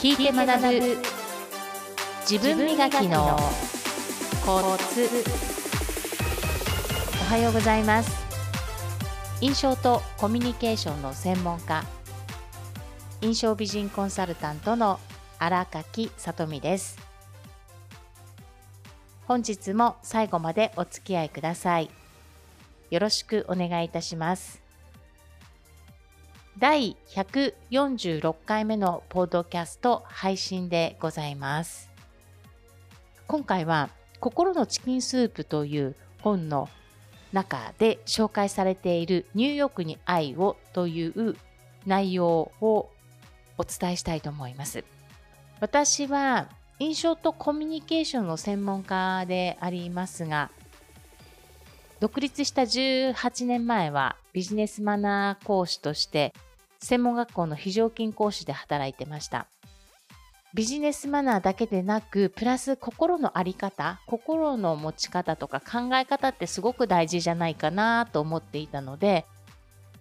聞いて学ぶ。自分磨きのコツ。おはようございます。印象とコミュニケーションの専門家。印象美人コンサルタントの荒垣さとみです。本日も最後までお付き合いください。よろしくお願いいたします。第146回目のポッドキャスト配信でございます。今回は心のチキンスープという本の中で紹介されているニューヨークに愛をという内容をお伝えしたいと思います。私は印象とコミュニケーションの専門家でありますが、独立した18年前はビジネスマナー講師として専門学校の非常勤講師で働いてました。ビジネスマナーだけでなく、プラス心のあり方、心の持ち方とか考え方ってすごく大事じゃないかなと思っていたので、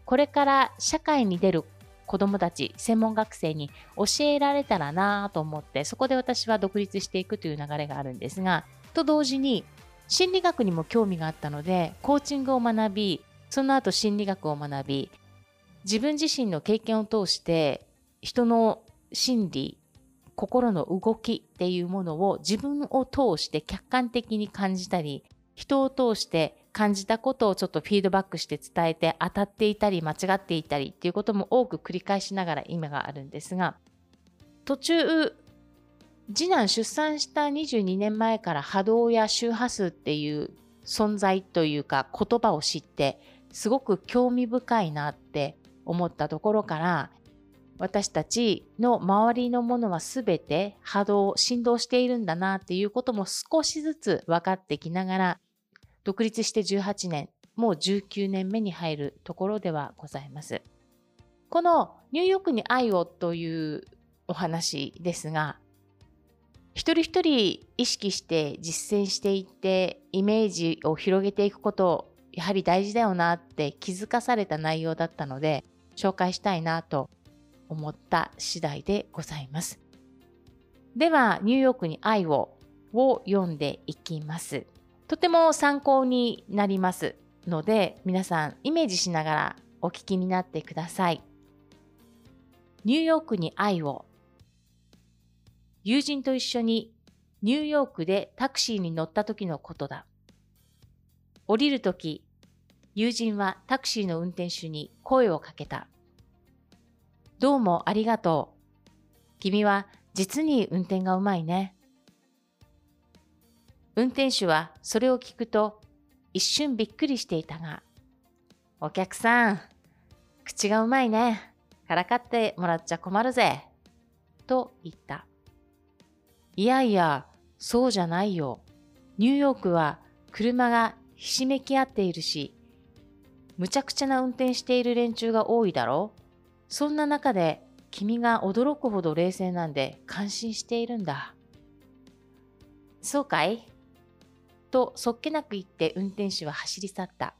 これから社会に出る子供たち、専門学生に教えられたらなと思って、そこで私は独立していくという流れがあるんですが、と同時に心理学にも興味があったので、コーチングを学び、その後心理学を学び、自分自身の経験を通して人の心理、心の動きっていうものを自分を通して客観的に感じたり、人を通して感じたことをちょっとフィードバックして伝えて当たっていたり間違っていたりっていうことも多く繰り返しながら今があるんですが、途中、次男出産した22年前から波動や周波数っていう存在というか言葉を知ってすごく興味深いなって思ったところから私たちの周りのものはすべて波動、振動しているんだなっていうことも少しずつ分かってきながら独立して18年、もう19年目に入るところではございます。このニューヨークに愛をというお話ですが、一人一人意識して実践していってイメージを広げていくことやはり大事だよなって気づかされた内容だったので紹介したいなと思った次第でございます。では、ニューヨークに愛をを読んでいきます。とても参考になりますので、皆さんイメージしながらお聞きになってください。ニューヨークに愛を友人と一緒にニューヨークでタクシーに乗った時のことだ。降りる時、友人はタクシーの運転手に声をかけた。どうもありがとう。君は実に運転がうまいね。運転手はそれを聞くと一瞬びっくりしていたが、お客さん、口がうまいね。からかってもらっちゃ困るぜ。と言った。いやいや、そうじゃないよ。ニューヨークは車がひしめき合っているし、むちゃくちゃな運転している連中が多いだろうそんな中で君が驚くほど冷静なんで感心しているんだ。そうかい？とそっけなく言って運転手は走り去った。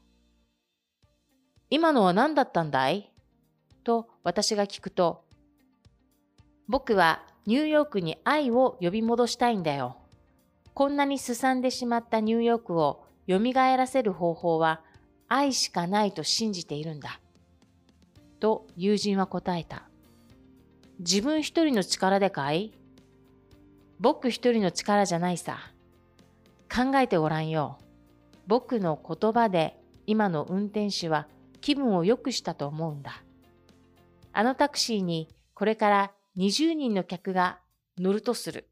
今のは何だったんだい？と私が聞くと、僕はニューヨークに愛を呼び戻したいんだよ。こんなにすさんでしまったニューヨークを蘇らせる方法は愛しかないと信じているんだ。と友人は答えた。自分一人の力でかい？僕一人の力じゃないさ。考えてごらんよ。僕の言葉で今の運転手は気分を良くしたと思うんだ。あのタクシーにこれから20人の客が乗るとする。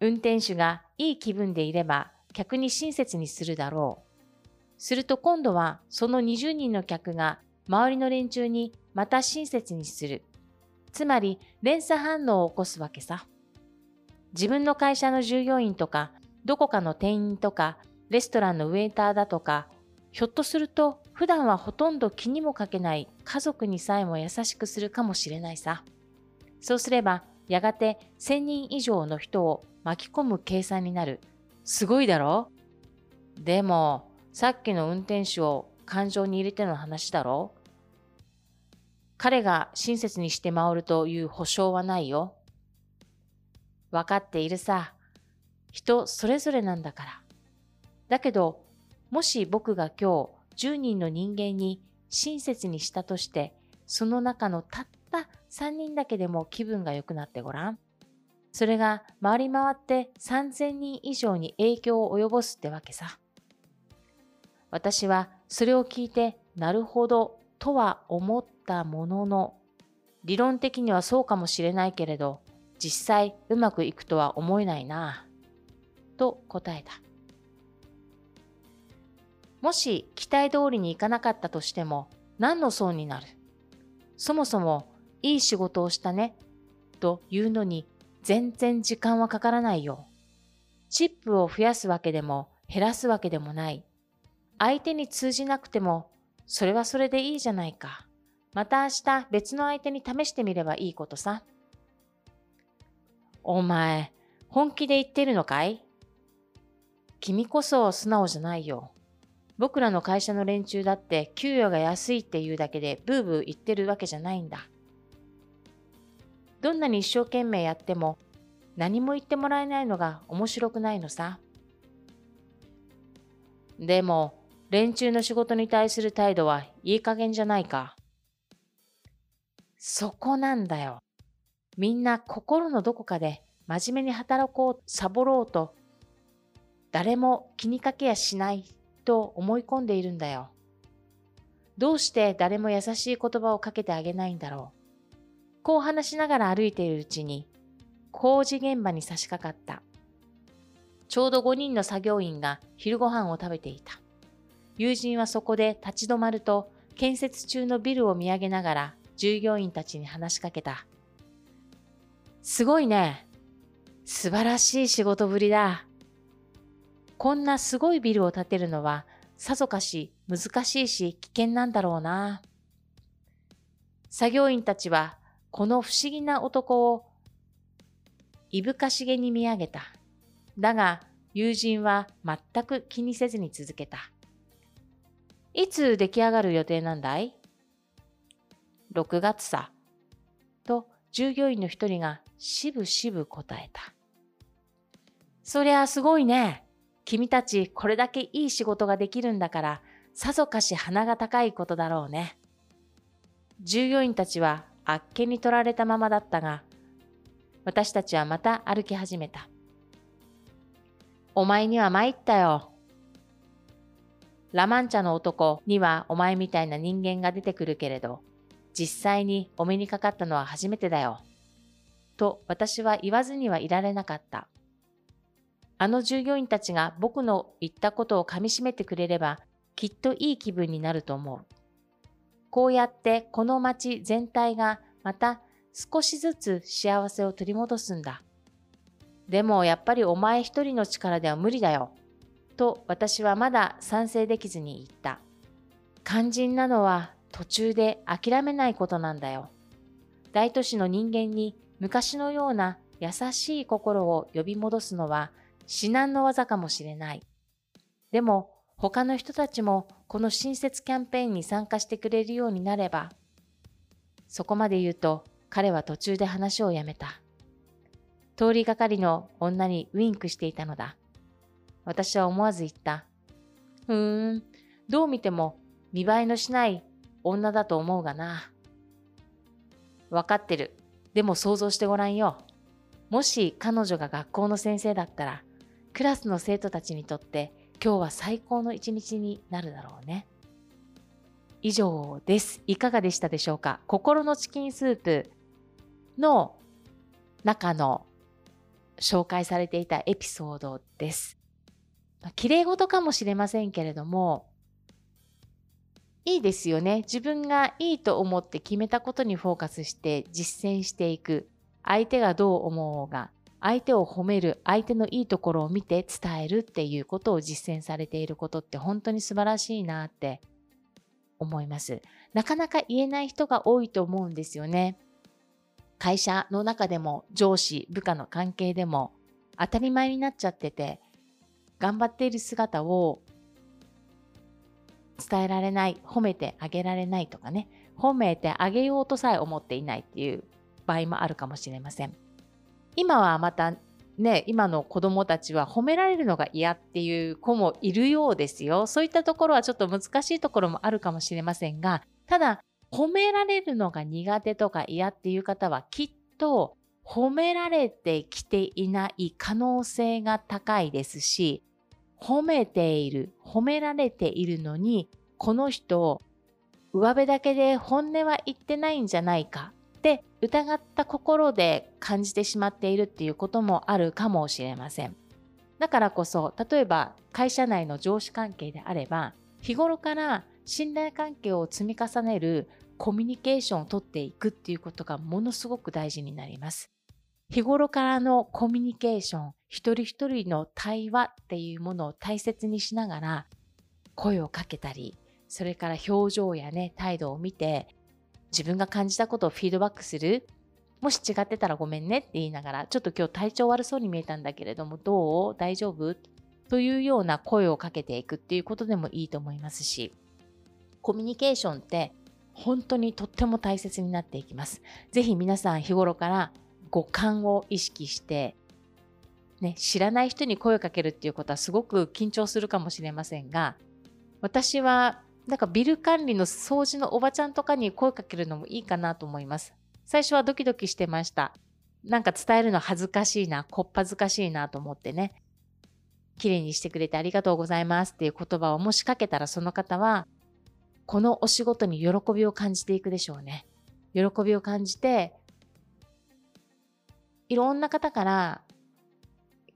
運転手がいい気分でいれば客に親切にするだろう。すると今度はその20人の客が周りの連中にまた親切にする。つまり連鎖反応を起こすわけさ。自分の会社の従業員とか、どこかの店員とか、レストランのウェイターだとか、ひょっとすると普段はほとんど気にもかけない家族にさえも優しくするかもしれないさ。そうすれば、やがて1000人以上の人を巻き込む計算になる。すごいだろ？でも、さっきの運転手を感情に入れての話だろ？彼が親切にして回るという保証はないよ。わかっているさ。人それぞれなんだから。だけど、もし僕が今日10人の人間に親切にしたとして、その中のたった3人だけでも気分が良くなってごらん。それが回り回って3000人以上に影響を及ぼすってわけさ。私はそれを聞いてなるほどとは思ったものの、理論的にはそうかもしれないけれど、実際うまくいくとは思えないな。と答えた。もし期待通りにいかなかったとしても何の損になる？そもそもいい仕事をしたねというのに全然時間はかからないよ。チップを増やすわけでも減らすわけでもない。相手に通じなくてもそれはそれでいいじゃないか。また明日別の相手に試してみればいいことさ。お前、本気で言ってるのかい？君こそ素直じゃないよ。僕らの会社の連中だって給与が安いっていうだけでブーブー言ってるわけじゃないんだ。どんなに一生懸命やっても何も言ってもらえないのが面白くないのさ。でも、連中の仕事に対する態度はいい加減じゃないか。そこなんだよ。みんな心のどこかで真面目に働こう、サボろうと、誰も気にかけやしないと思い込んでいるんだよ。どうして誰も優しい言葉をかけてあげないんだろう。こう話しながら歩いているうちに、工事現場に差し掛かった。ちょうど5人の作業員が昼ご飯を食べていた。友人はそこで立ち止まると、建設中のビルを見上げながら従業員たちに話しかけた。すごいね。素晴らしい仕事ぶりだ。こんなすごいビルを建てるのはさぞかし難しいし危険なんだろうな。作業員たちはこの不思議な男をいぶかしげに見上げた。だが友人は全く気にせずに続けた。いつ出来上がる予定なんだい ?6 月さ。と従業員の一人がしぶしぶ答えた。そりゃすごいね。君たちこれだけいい仕事ができるんだから、さぞかし鼻が高いことだろうね。従業員たちはあっけに取られたままだったが、私たちはまた歩き始めた。お前には参ったよ。ラマンチャの男にはお前みたいな人間が出てくるけれど、実際にお目にかかったのは初めてだよ。と私は言わずにはいられなかった。あの従業員たちが僕の言ったことをかみしめてくれれば、きっといい気分になると思う。こうやってこの街全体がまた少しずつ幸せを取り戻すんだ。でもやっぱりお前一人の力では無理だよ。と私はまだ賛成できずに言った。肝心なのは途中で諦めないことなんだよ。大都市の人間に昔のような優しい心を呼び戻すのは至難の技かもしれない。でも、他の人たちもこの親切キャンペーンに参加してくれるようになれば、そこまで言うと彼は途中で話をやめた。通りがかりの女にウインクしていたのだ。私は思わず言った。ふーん、どう見ても見栄えのしない女だと思うがな。わかってる。でも想像してごらんよ。もし彼女が学校の先生だったら、クラスの生徒たちにとって今日は最高の一日になるだろうね。以上です。いかがでしたでしょうか？心のチキンスープの中の紹介されていたエピソードです。綺麗事かもしれませんけれども、いいですよね。自分がいいと思って決めたことにフォーカスして実践していく。相手がどう思うが、相手を褒める、相手のいいところを見て伝えるっていうことを実践されていることって本当に素晴らしいなって思います。なかなか言えない人が多いと思うんですよね。会社の中でも上司、部下の関係でも当たり前になっちゃってて、頑張っている姿を伝えられない、褒めてあげられないとかね、褒めてあげようとさえ思っていないっていう場合もあるかもしれません。今はまたね、今の子供たちは褒められるのが嫌っていう子もいるようですよ。そういったところはちょっと難しいところもあるかもしれませんが、ただ、褒められるのが苦手とか嫌っていう方はきっと褒められてきていない可能性が高いですし、褒めている、褒められているのに、この人、上辺だけで本音は言ってないんじゃないかって疑った心で感じてしまっているっていうこともあるかもしれません。だからこそ、例えば会社内の上司関係であれば、日頃から信頼関係を積み重ねるコミュニケーションをとっていくっていうことがものすごく大事になります。日頃からのコミュニケーション、一人一人の対話っていうものを大切にしながら声をかけたり、それから表情やね、態度を見て自分が感じたことをフィードバックする。もし違ってたらごめんねって言いながら、ちょっと今日体調悪そうに見えたんだけれども、どう？大丈夫？というような声をかけていくっていうことでもいいと思いますし、コミュニケーションって本当にとっても大切になっていきます。ぜひ皆さん日頃から五感を意識して、ね、知らない人に声をかけるっていうことはすごく緊張するかもしれませんが、私はなんかビル管理の掃除のおばちゃんとかに声かけるのもいいかなと思います。最初はドキドキしてました。なんか伝えるの恥ずかしいな、こっぱずかしいなと思ってね。綺麗にしてくれてありがとうございますっていう言葉をもしかけたらその方は、このお仕事に喜びを感じていくでしょうね。喜びを感じて、いろんな方から、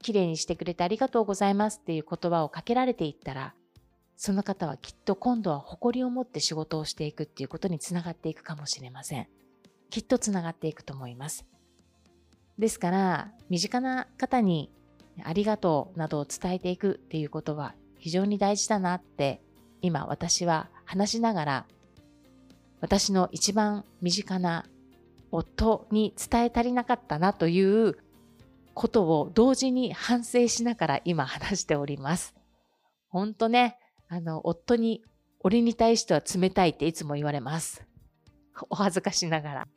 綺麗にしてくれてありがとうございますっていう言葉をかけられていったら、その方はきっと今度は誇りを持って仕事をしていくっていうことにつながっていくかもしれません。きっとつながっていくと思います。ですから、身近な方にありがとうなどを伝えていくっていうことは非常に大事だなって今私は話しながら私の一番身近な夫に伝え足りなかったなということを同時に反省しながら今話しております。ほんとね、あの、夫に、俺に対しては冷たいっていつも言われます。お恥ずかしながら。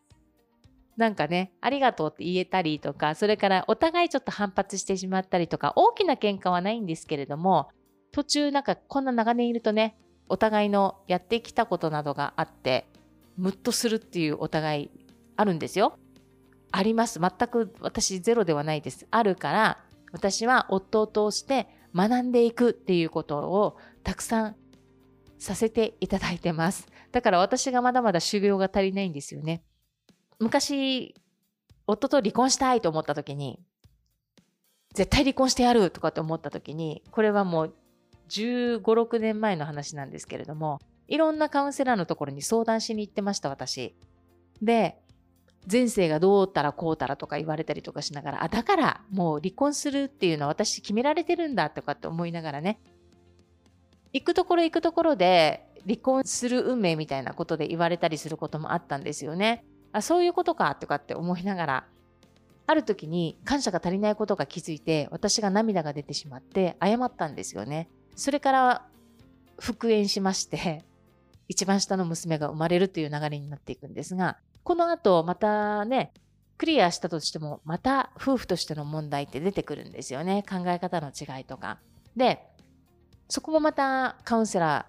なんかね、ありがとうって言えたりとか、それからお互いちょっと反発してしまったりとか、大きな喧嘩はないんですけれども、途中なんかこんな長年いるとね、お互いのやってきたことなどがあって、ムッとするっていうお互いあるんですよ。あります。全く私ゼロではないです。あるから、私は夫を通して学んでいくっていうことをたくさんさせていただいてます。だから私がまだまだ修行が足りないんですよね。昔、夫と離婚したいと思った時に、絶対離婚してやるとかって思った時に、これはもう15、6年前の話なんですけれども、いろんなカウンセラーのところに相談しに行ってました、私。で、前世がどうたらこうたらとか言われたりとかしながら、あ、だからもう離婚するっていうのは私決められてるんだとかって思いながらね、行くところ行くところで離婚する運命みたいなことで言われたりすることもあったんですよね。あ、そういうことかとかって思いながら、ある時に感謝が足りないことが気づいて、私が涙が出てしまって謝ったんですよね。それから復縁しまして、一番下の娘が生まれるという流れになっていくんですが、この後またね、クリアしたとしても、また夫婦としての問題って出てくるんですよね。考え方の違いとか。で、そこもまたカウンセラ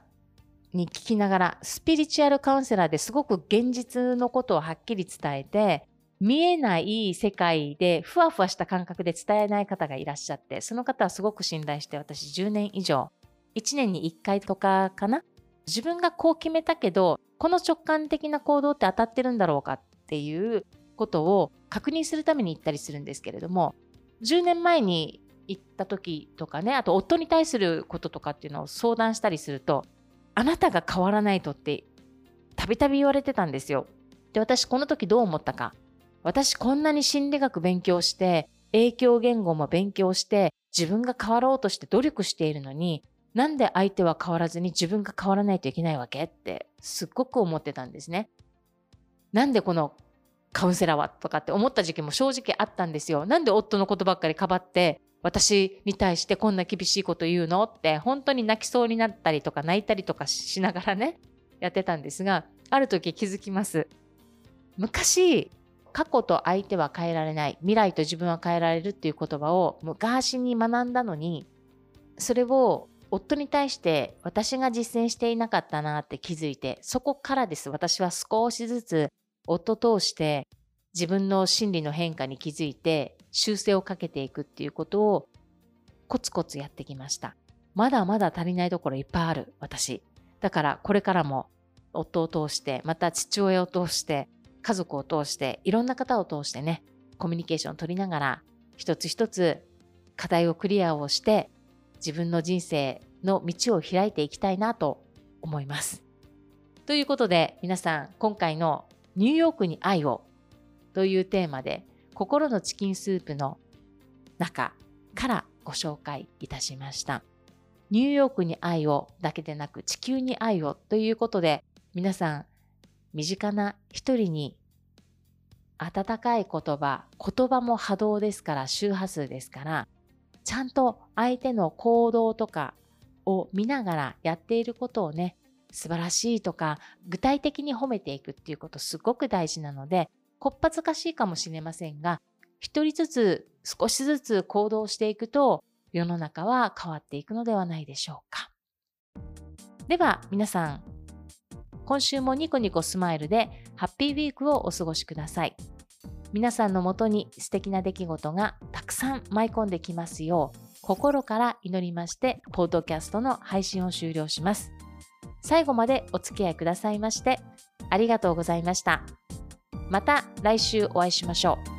ーに聞きながら、スピリチュアルカウンセラーですごく現実のことをはっきり伝えて、見えない世界でふわふわした感覚で伝えない方がいらっしゃって、その方はすごく信頼して私10年以上、1年に1回とかかな？自分がこう決めたけど、この直感的な行動って当たってるんだろうかっていうことを確認するために行ったりするんですけれども、10年前に行った時とかね、あと夫に対することとかっていうのを相談したりすると、あなたが変わらないとってたびたび言われてたんですよ。で、私この時どう思ったか。私こんなに心理学勉強して、影響言語も勉強して、自分が変わろうとして努力しているのに、なんで相手は変わらずに自分が変わらないといけないわけってすっごく思ってたんですね。なんでこのカウンセラーはとかって思った時期も正直あったんですよ。なんで夫のことばっかりかばって私に対してこんな厳しいこと言うの？って本当に泣きそうになったりとか泣いたりとかしながらねやってたんですがある時気づきます。昔過去と相手は変えられない。未来と自分は変えられるっていう言葉を昔に学んだのにそれを夫に対して私が実践していなかったなって気づいてそこからです。私は少しずつ夫通して自分の心理の変化に気づいて修正をかけていくっていうことをコツコツやってきました。まだまだ足りないところいっぱいある私。だからこれからも夫を通してまた父親を通して家族を通していろんな方を通してねコミュニケーションを取りながら一つ一つ課題をクリアをして自分の人生の道を開いていきたいなと思います。ということで皆さん今回のニューヨークに愛をというテーマで心のチキンスープの中からご紹介いたしました。ニューヨークに愛をだけでなく地球に愛をということで皆さん身近な一人に温かい言葉、言葉も波動ですから周波数ですからちゃんと相手の行動とかを見ながらやっていることをね素晴らしいとか具体的に褒めていくっていうことすごく大事なのでこっぱずかしいかもしれませんが一人ずつ少しずつ行動していくと世の中は変わっていくのではないでしょうか。では皆さん今週もニコニコスマイルでハッピーウィークをお過ごしください。皆さんのもとに素敵な出来事がたくさん舞い込んできますよう心から祈りましてポッドキャストの配信を終了します。最後までお付き合いくださいましてありがとうございました。また来週お会いしましょう。